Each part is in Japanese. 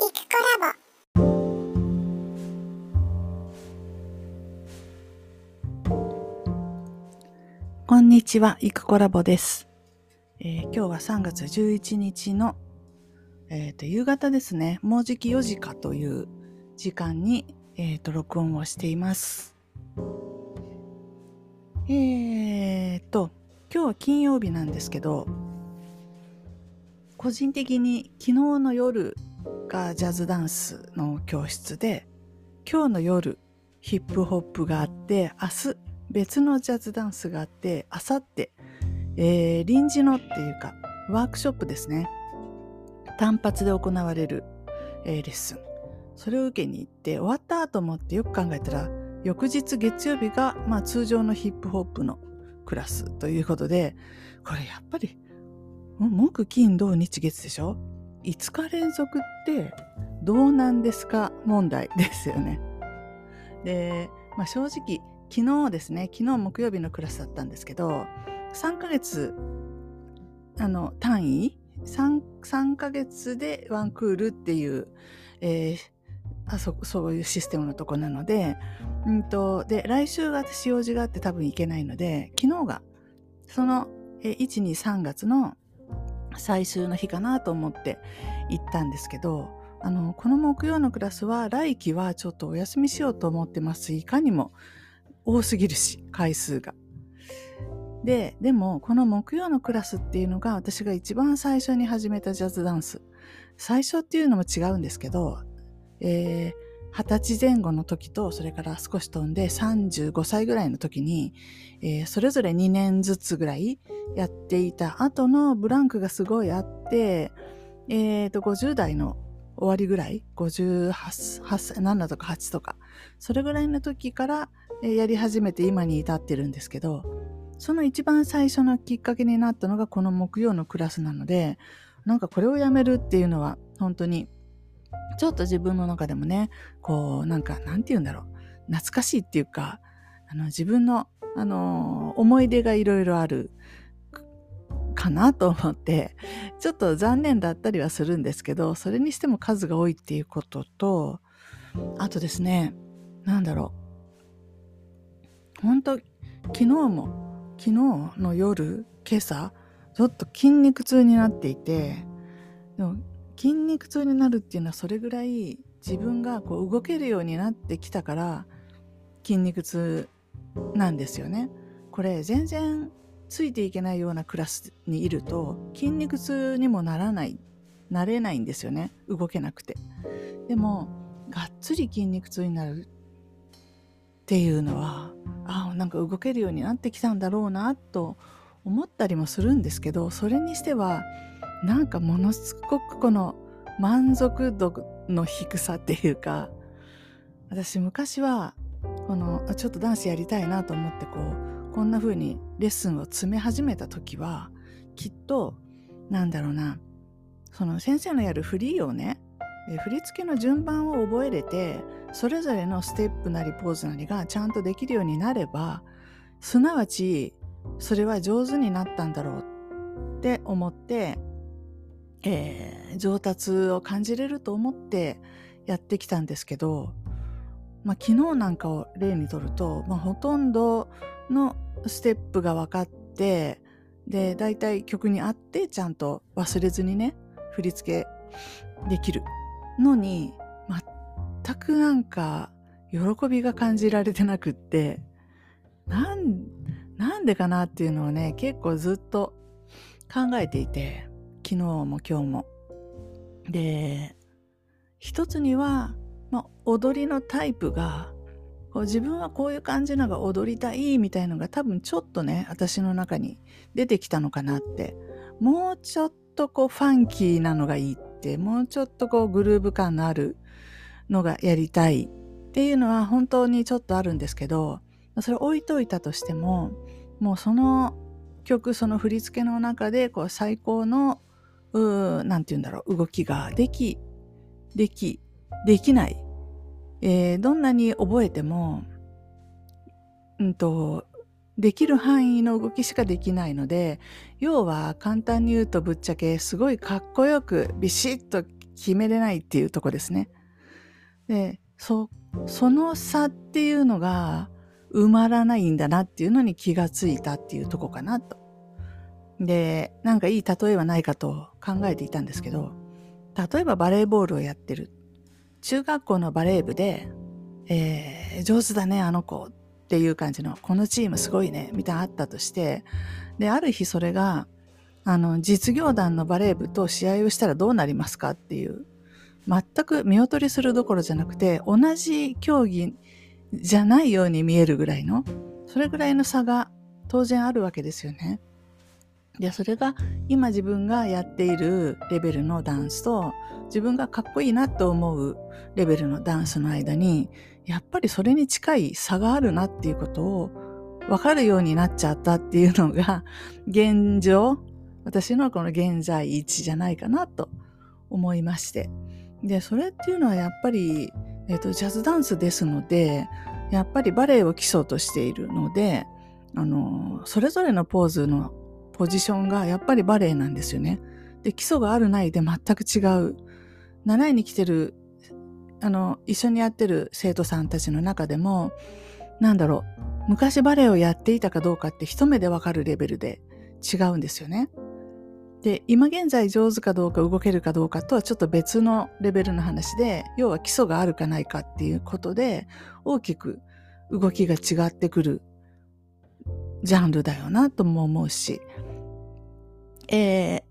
イクコラボこんにちは、イクコラボです。えー今日は3月11日の、えーと夕方ですね、もうじき4時かという時間に、えーと録音をしています。えーと、今日は金曜日なんですけど、個人的に昨日の夜がジャズダンスの教室で、今日の夜ヒップホップがあって、明日別のジャズダンスがあって、明後日、え臨時のっていうか、ワークショップですね。単発で行われる、えーレッスン。それを受けに行って、終わったと思ってよく考えたら、翌日月曜日が、まあ通常のヒップホップのクラスということで、これやっぱり、木、金、土、日、月でしょ？?5 日連続ってどうなんですか問題ですよね。で、まあ正直、昨日ですね、昨日木曜日のクラスだったんですけど、3ヶ月、あの、単位 3, 3ヶ月でワンクールっていう、えーあそそういうシステムのとこなので、うんと、で、来週が私用事があって多分行けないので、昨日が、その、1、2、3月の最終の日かなと思って行ったんですけど、あの、この木曜のクラスは、来期はちょっとお休みしようと思ってます。いかにも多すぎるし、回数が。で、でも、この木曜のクラスっていうのが私が一番最初に始めたジャズダンス。最初っていうのも違うんですけど、えー二十歳前後の時と、それから少し飛んで35歳ぐらいの時に、えーそれぞれ2年ずつぐらいやっていた後のブランクがすごいあって、えーと、50代の終わりぐらい、58歳7とか8とか、それぐらいの時からやり始めて今に至ってるんですけど、その一番最初のきっかけになったのがこの木曜のクラスなので、なんかこれをやめるっていうのは本当にちょっと自分の中でもね、こうなんかなんて言うんだろう、懐かしいっていうか、あの自分の、あの思い出がいろいろあるかなと思って、ちょっと残念だったりはするんですけど、それにしても数が多いっていうことと、あとですね、なんだろう、本当昨日も昨日の夜今朝ちょっと筋肉痛になっていてでも筋肉痛になるっていうのはそれぐらい自分がこう動けるようになってきたから筋肉痛なんですよね。これ全然ついていけないようなクラスにいると筋肉痛にもならないなれないんですよね動けなくて。でもがっつり筋肉痛になるっていうのはあなんか動けるようになってきたんだろうなと思ったりもするんですけどそれにしてはなんかものすごくこの満足度の低さっていうか私昔はこのちょっとダンスやりたいなと思ってこうこんな風にレッスンを詰め始めた時はきっとなんだろうなその先生のやるフリーをね振り付けの順番を覚えれてそれぞれのステップなりポーズなりがちゃんとできるようになればすなわちそれは上手になったんだろうって思って、えー上達を感じれると思ってやってきたんですけど、まあ、昨日なんかを例にとると、まあ、ほとんどのステップが分かってで大体曲に合ってちゃんと忘れずにね振り付けできるのに全くなんか喜びが感じられてなくってなんでかなっていうのをね結構ずっと考えていて。昨日も今日も。で一つには、まあ、踊りのタイプがこう自分はこういう感じのが踊りたいみたいのが多分ちょっとね私の中に出てきたのかなってもうちょっとこうファンキーなのがいいってもうちょっとこうグルーヴ感のあるのがやりたいっていうのは本当にちょっとあるんですけどそれ置いといたとしてももうその曲その振り付けの中でこう最高のうーなんて言うんだろう動きができできできない、えーどんなに覚えてもうんとできる範囲の動きしかできないので要は簡単に言うとぶっちゃけすごいかっこよくビシッと決めれないっていうとこですね。で、そ、その差っていうのが埋まらないんだなっていうのに気がついたっていうとこかなと。で、なんかいい例えはないかと考えていたんですけど、例えばバレーボールをやってる。中学校のバレー部で、えー、上手だね、あの子っていう感じの、このチームすごいね、みたいなあったとして、で、ある日それが、あの、実業団のバレー部と試合をしたらどうなりますかっていう、全く見劣りするどころじゃなくて、同じ競技じゃないように見えるぐらいの、それぐらいの差が当然あるわけですよね。で、それが今自分がやっているレベルのダンスと自分がかっこいいなと思うレベルのダンスの間にやっぱりそれに近い差があるなっていうことを分かるようになっちゃったっていうのが現状私のこの現在位置じゃないかなと思いまして。でそれっていうのはやっぱり、えーと、ジャズダンスですのでやっぱりバレエを基礎としているのであのそれぞれのポーズのポジションがやっぱりバレエなんですよね。で、基礎があるないで全く違う。習いに来てる、あの、一緒にやってる生徒さんたちの中でも、なんだろう、昔バレエをやっていたかどうかって一目でわかるレベルで違うんですよね。で、今現在上手かどうか動けるかどうかとはちょっと別のレベルの話で、要は基礎があるかないかっていうことで、大きく動きが違ってくるジャンルだよなとも思うし、え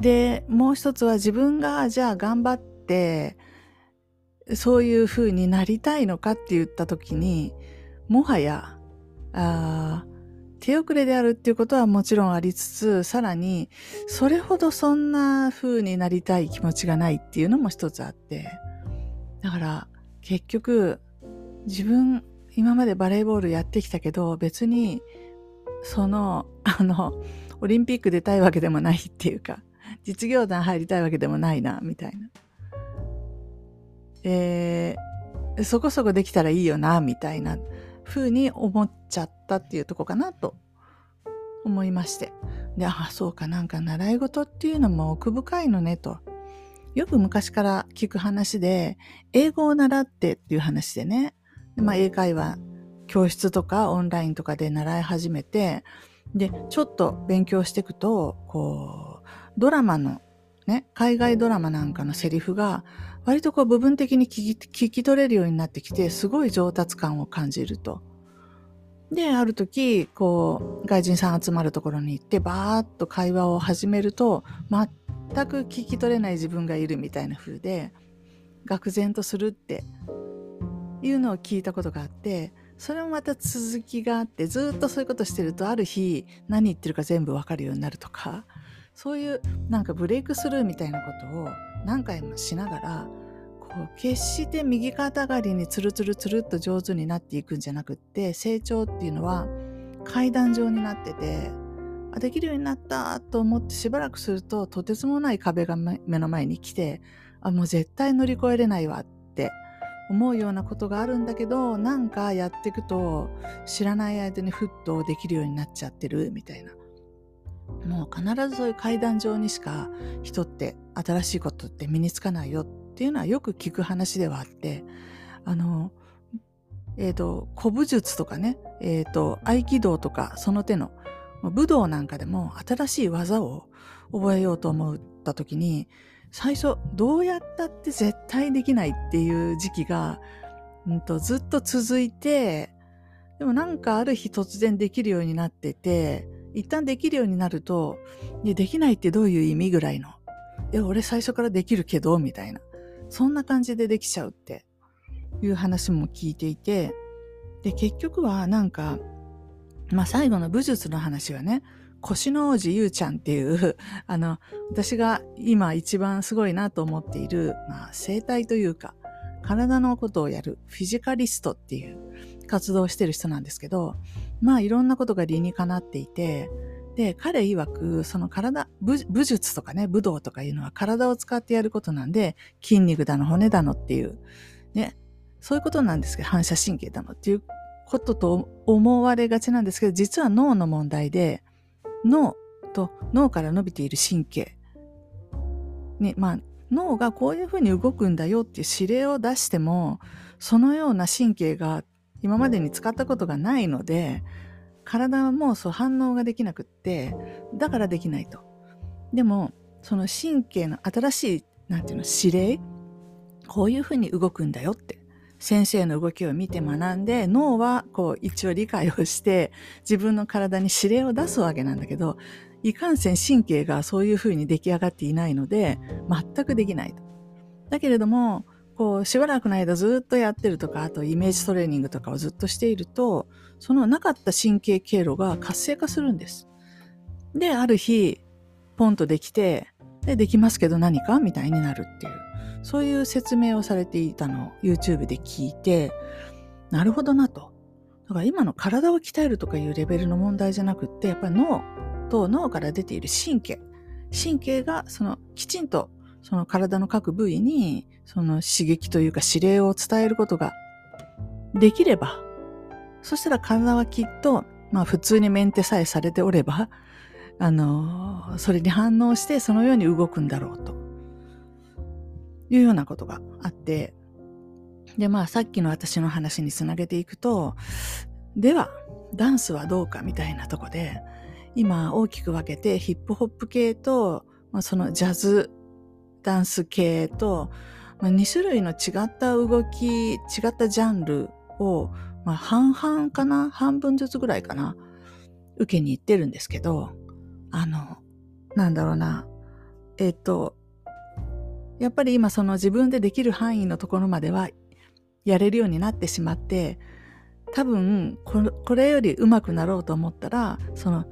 ー、で、もう一つは自分がじゃあ頑張って、そういう風になりたいのかって言った時に、もはや、あ手遅れであるっていうことはもちろんありつつ、さらに、それほどそんな風になりたい気持ちがないっていうのも一つあって、だから結局、自分、今までバレーボールやってきたけど、別に、その、あの、オリンピック出たいわけでもないっていうか、実業団入りたいわけでもないな、みたいな。えー、そこそこできたらいいよな、みたいな風に思っちゃったっていうとこかなと思いまして。で、あ、そうかなんか習い事っていうのも奥深いのねと。よく昔から聞く話で、英語を習ってっていう話でね、でまあ、英会話教室とかオンラインとかで習い始めて、で、ちょっと勉強していくと、こう、ドラマの、ね、海外ドラマなんかのセリフが、割とこう部分的に聞き聞き取れるようになってきて、すごい上達感を感じると。で、ある時、こう、外人さん集まるところに行って、バーッと会話を始めると、全く聞き取れない自分がいるみたいな風で、愕然とするっていうのを聞いたことがあって、それもまた続きがあってずっとそういうことしてるとある日何言ってるか全部わかるようになるとかそういうなんかブレイクスルーみたいなことを何回もしながらこう決して右肩上がりにツルツルツルっと上手になっていくんじゃなくって成長っていうのは階段状になっててあできるようになったと思ってしばらくするととてつもない壁が目の前に来てあもう絶対乗り越えれないわって思うようなことがあるんだけどなんかやっていくと知らない間にふっとできるようになっちゃってるみたいな。もう必ずそういう階段上にしか人って新しいことって身につかないよっていうのはよく聞く話ではあってあのえっ、ー、と古武術とかねえっ、ー、と合気道とかその手の武道なんかでも新しい技を覚えようと思った時に最初どうやったって絶対できないっていう時期が、うんと、ずっと続いて、でもなんかある日突然できるようになってて、一旦できるようになると、できないってどういう意味ぐらいの？いや、俺最初からできるけど、みたいな。そんな感じでできちゃうっていう話も聞いていて、で、結局はなんか、まあ最後の武術の話はね、腰の王子ゆうちゃんっていう、あの、私が今一番すごいなと思っている、まあ、生態というか、体のことをやるフィジカリストっていう活動をしてる人なんですけど、まあいろんなことが理にかなっていて、で、彼曰く、その体、武術とかね、武道とかいうのは体を使ってやることなんで、筋肉だの、骨だのっていう、ね、そういうことなんですけど、反射神経だのっていうことと思われがちなんですけど、実は脳の問題で、脳と脳から伸びている神経に、まあ、脳がこういうふうに動くんだよっていう指令を出してもそのような神経が今までに使ったことがないので体はもうそう反応ができなくってだからできないと。でもその神経の新しいなんていうの指令こういうふうに動くんだよって先生の動きを見て学んで脳はこう一応理解をして自分の体に指令を出すわけなんだけどいかんせん神経がそういうふうに出来上がっていないので全くできないと。だけれどもこうしばらくの間ずっとやってるとかあとイメージトレーニングとかをずっとしているとそのなかった神経経路が活性化するんです。である日ポンとできてでできますけど何か？みたいになるっていうそういう説明をされていたのを YouTube で聞いて、なるほどなと。だから今の体を鍛えるとかいうレベルの問題じゃなくって、やっぱり脳と脳から出ている神経。神経がそのきちんとその体の各部位にその刺激というか指令を伝えることができれば、そしたら体はきっと、まあ普通にメンテさえされておれば、あの、それに反応してそのように動くんだろうと。いうようなことがあって、で、まあさっきの私の話につなげていくと、では、ダンスはどうかみたいなとこで、今大きく分けてヒップホップ系と、まあ、そのジャズダンス系と、まあ、2種類の違った動き、違ったジャンルを、まあ、半々かな半分ずつぐらいかな受けに行ってるんですけど、あの、なんだろうな。えっ、と、やっぱり今その自分でできる範囲のところまではやれるようになってしまって多分これより上手くなろうと思ったらその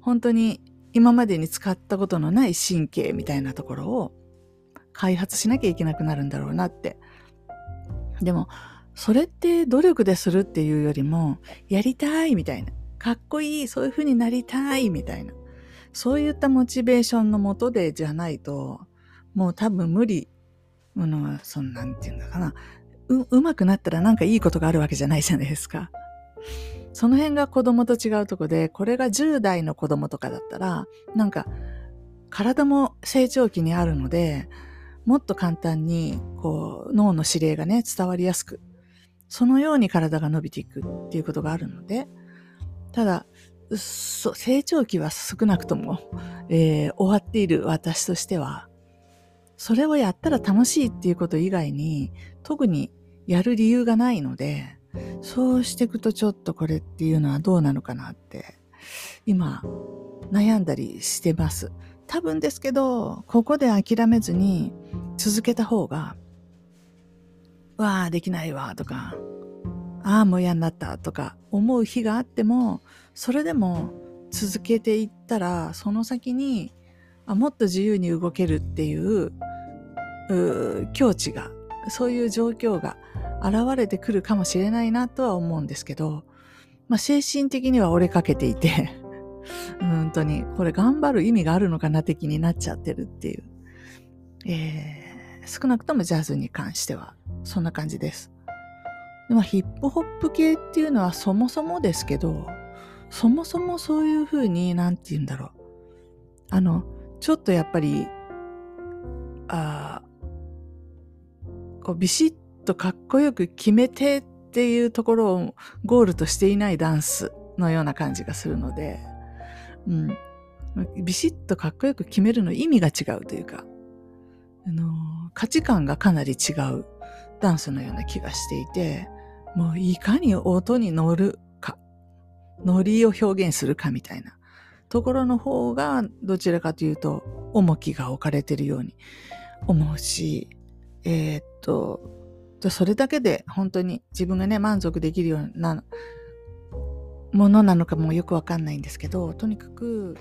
本当に今までに使ったことのない神経みたいなところを開発しなきゃいけなくなるんだろうなって。でもそれって努力でするっていうよりもやりたいみたいなかっこいいそういう風になりたいみたいなそういったモチベーションのもとでじゃないともう多分無理。ものそんなんていうのかな。う、うまくなったらなんかいいことがあるわけじゃないじゃないですか。その辺が子供と違うとこで、これが10代の子供とかだったら、なんか、体も成長期にあるので、もっと簡単に、こう、脳の指令がね、伝わりやすく、そのように体が伸びていくっていうことがあるので、ただ、成長期は少なくとも、えー、終わっている私としては、それをやったら楽しいっていうこと以外に特にやる理由がないので、そうしていくとちょっとこれっていうのはどうなのかなって今悩んだりしてます。多分ですけど、ここで諦めずに続けた方が、わあ、できないわとか、ああ、もう嫌になったとか思う日があっても、それでも続けていったら、その先にあもっと自由に動けるっていうう境地が、そういう状況が現れてくるかもしれないなとは思うんですけど、まあ、精神的には折れかけていて 本当に、これ頑張る意味があるのかな的になっちゃってるっていう。えー、少なくともジャズに関しては、そんな感じです。でま、ヒップホップ系っていうのはそもそもですけど、そもそもそういうふうに、なんて言うんだろう。あの、ちょっとやっぱり、あこうビシッとかっこよく決めてっていうところをゴールとしていないダンスのような感じがするので、うん、ビシッとかっこよく決めるの意味が違うというか、あの価値観がかなり違うダンスのような気がしていて、もういかに音に乗るか、ノリを表現するかみたいなところの方がどちらかというと重きが置かれてるように思うし、えー、っと、それだけで本当に自分がね、満足できるようなものなのかもよくわかんないんですけど、とにかく、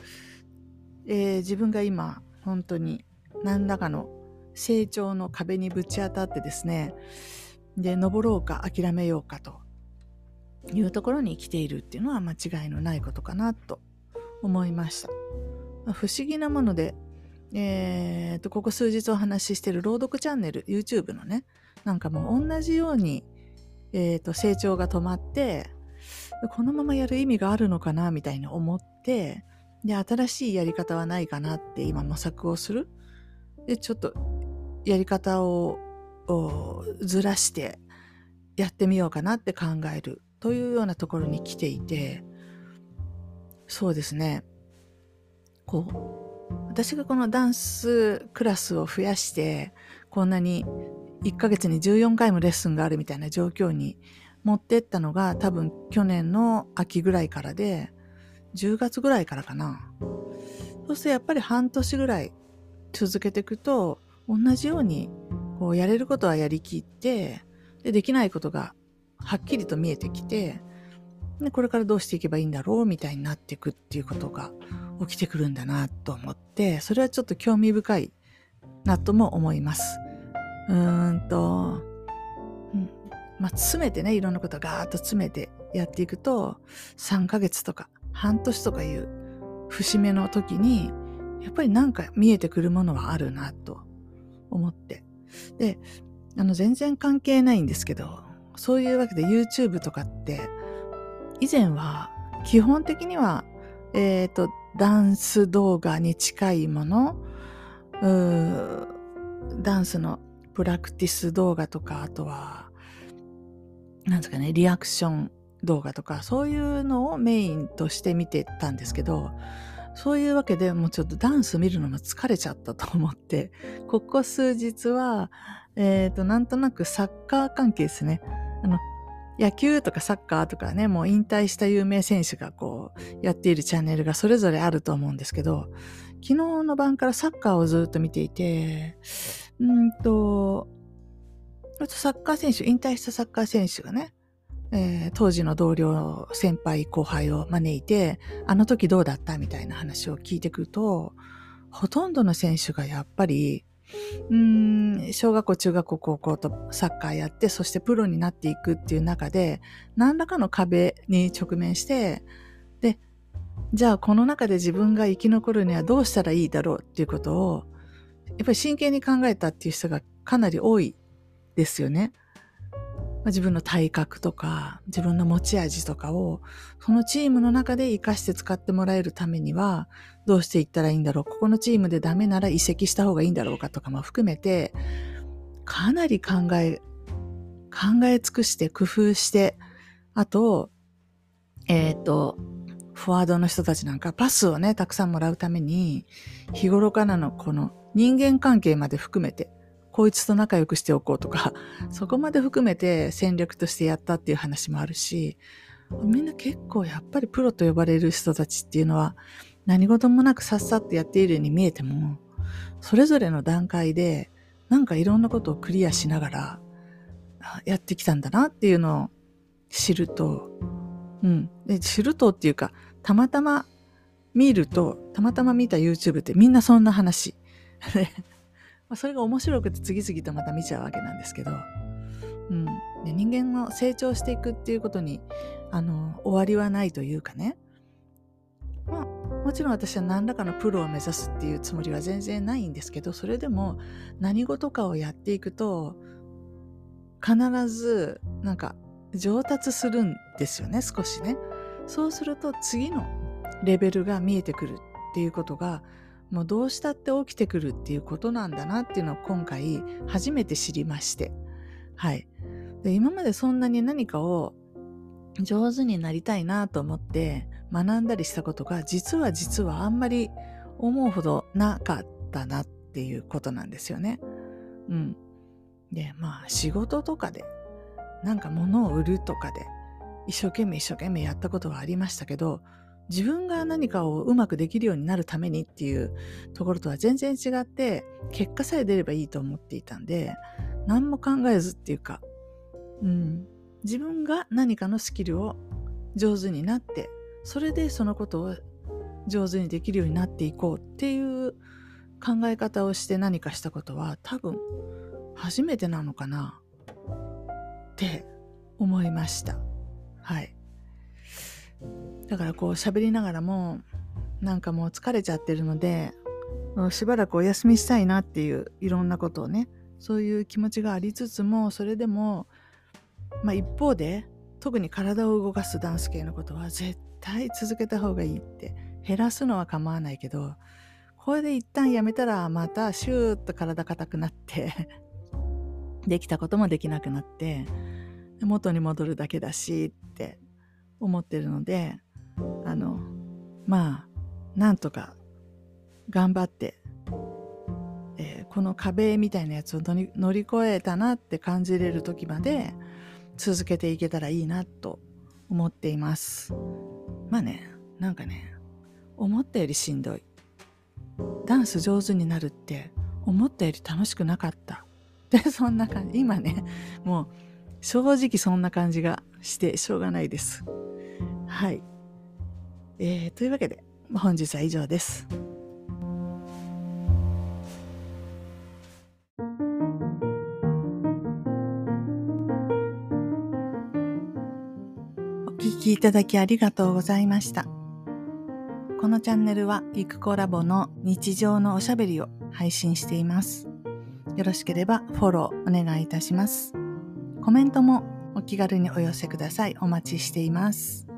えー、自分が今、本当に何らかの成長の壁にぶち当たってですね、で、登ろうか諦めようかというところに来ているっていうのは間違いのないことかなと思いました。不思議なもので、えー、と、ここ数日お話ししてる朗読チャンネル、YouTube のね、なんかもう同じように、えー、と、成長が止まって、このままやる意味があるのかな、みたいに思って、で、新しいやり方はないかなって今模索をする。でちょっとやり方をずらしてやってみようかなって考えるというようなところに来ていてそうですね。こう私がこのダンスクラスを増やしてこんなに1ヶ月に14回もレッスンがあるみたいな状況に持ってったのが多分去年の秋ぐらいからで10月ぐらいからかな。そうするとやっぱり半年ぐらい続けていくと同じようにこうやれることはやりきってでできないことがはっきりと見えてきてでこれからどうしていけばいいんだろうみたいになっていくっていうことが起きてくるんだなと思ってそれはちょっと興味深いなとも思います。うーんと、うんまあ、詰めてねいろんなことをガーッと詰めてやっていくと3ヶ月とか半年とかいう節目の時にやっぱりなんか見えてくるものはあるなと思ってであの全然関係ないんですけどそういうわけで YouTube とかって以前は基本的にはえっ、ー、とダンス動画に近いものダンスのプラクティス動画とかあとはなんですかねリアクション動画とかそういうのをメインとして見てたんですけどそういうわけでもうちょっとダンス見るのも疲れちゃったと思ってここ数日はえっ、ー、となんとなくサッカー関係ですね。あの野球とかサッカーとかねもう引退した有名選手がこうやっているチャンネルがそれぞれあると思うんですけど昨日の晩からサッカーをずっと見ていてうんとサッカー選手引退したサッカー選手がねえー、当時の同僚先輩後輩を招いてあの時どうだったみたいな話を聞いてくるとほとんどの選手がやっぱりうーん小学校中学校高校とサッカーやってそしてプロになっていくっていう中で何らかの壁に直面してでじゃあこの中で自分が生き残るにはどうしたらいいだろうっていうことをやっぱり真剣に考えたっていう人がかなり多いですよね。自分の体格とか自分の持ち味とかをそのチームの中で活かして使ってもらえるためにはどうしていったらいいんだろうここのチームでダメなら移籍した方がいいんだろうかとかも含めてかなり考え考え尽くして工夫してあとえっ、ー、とフォワードの人たちなんかパスをねたくさんもらうために日頃からのこの人間関係まで含めてこいつと仲良くしておこうとか、そこまで含めて戦略としてやったっていう話もあるし、みんな結構やっぱりプロと呼ばれる人たちっていうのは何事もなくさっさとやっているように見えても、それぞれの段階でなんかいろんなことをクリアしながらやってきたんだなっていうのを知ると、うん。で知るとっていうか、たまたま見ると、たまたま見た YouTube ってみんなそんな話。まあ、それが面白くて次々とまた見ちゃうわけなんですけど、うん、で人間の成長していくっていうことにあの終わりはないというかね、まあ、もちろん私は何らかのプロを目指すっていうつもりは全然ないんですけどそれでも何事かをやっていくと必ずなんか上達するんですよね少しね。そうすると次のレベルが見えてくるっていうことがもうどうしたって起きてくるっていうことなんだなっていうのを今回初めて知りまして。はい。で今までそんなに何かを上手になりたいなと思って学んだりしたことが実は実はあんまり思うほどなかったなっていうことなんですよね。うん。で、まあ仕事とかでなんか物を売るとかで一生懸命一生懸命やったことはありましたけど自分が何かをうまくできるようになるためにっていうところとは全然違って結果さえ出ればいいと思っていたんで何も考えずっていうか、うん、自分が何かのスキルを上手になってそれでそのことを上手にできるようになっていこうっていう考え方をして何かしたことは多分初めてなのかなって思いました。はい。だからこう喋りながらもなんかもう疲れちゃってるのでしばらくお休みしたいなっていういろんなことをねそういう気持ちがありつつもそれでも、まあ、一方で特に体を動かすダンス系のことは絶対続けた方がいいって減らすのは構わないけどこれで一旦やめたらまたシューッと体硬くなって できたこともできなくなって元に戻るだけだしって思ってるのであのまあなんとか頑張って、えー、この壁みたいなやつを乗り越えたなって感じれる時まで続けていけたらいいなと思っています。まあねなんかね思ったよりしんどい。ダンス上手になるって思ったより楽しくなかった。でそんな感じ。今ねもう正直そんな感じがしてしょうがないです。はい、えー、というわけで本日は以上ですお聞きいただきありがとうございました。このチャンネルはゆくコラボの日常のおしゃべりを配信しています。よろしければフォローお願いいたします。コメントもお気軽にお寄せください。お待ちしています。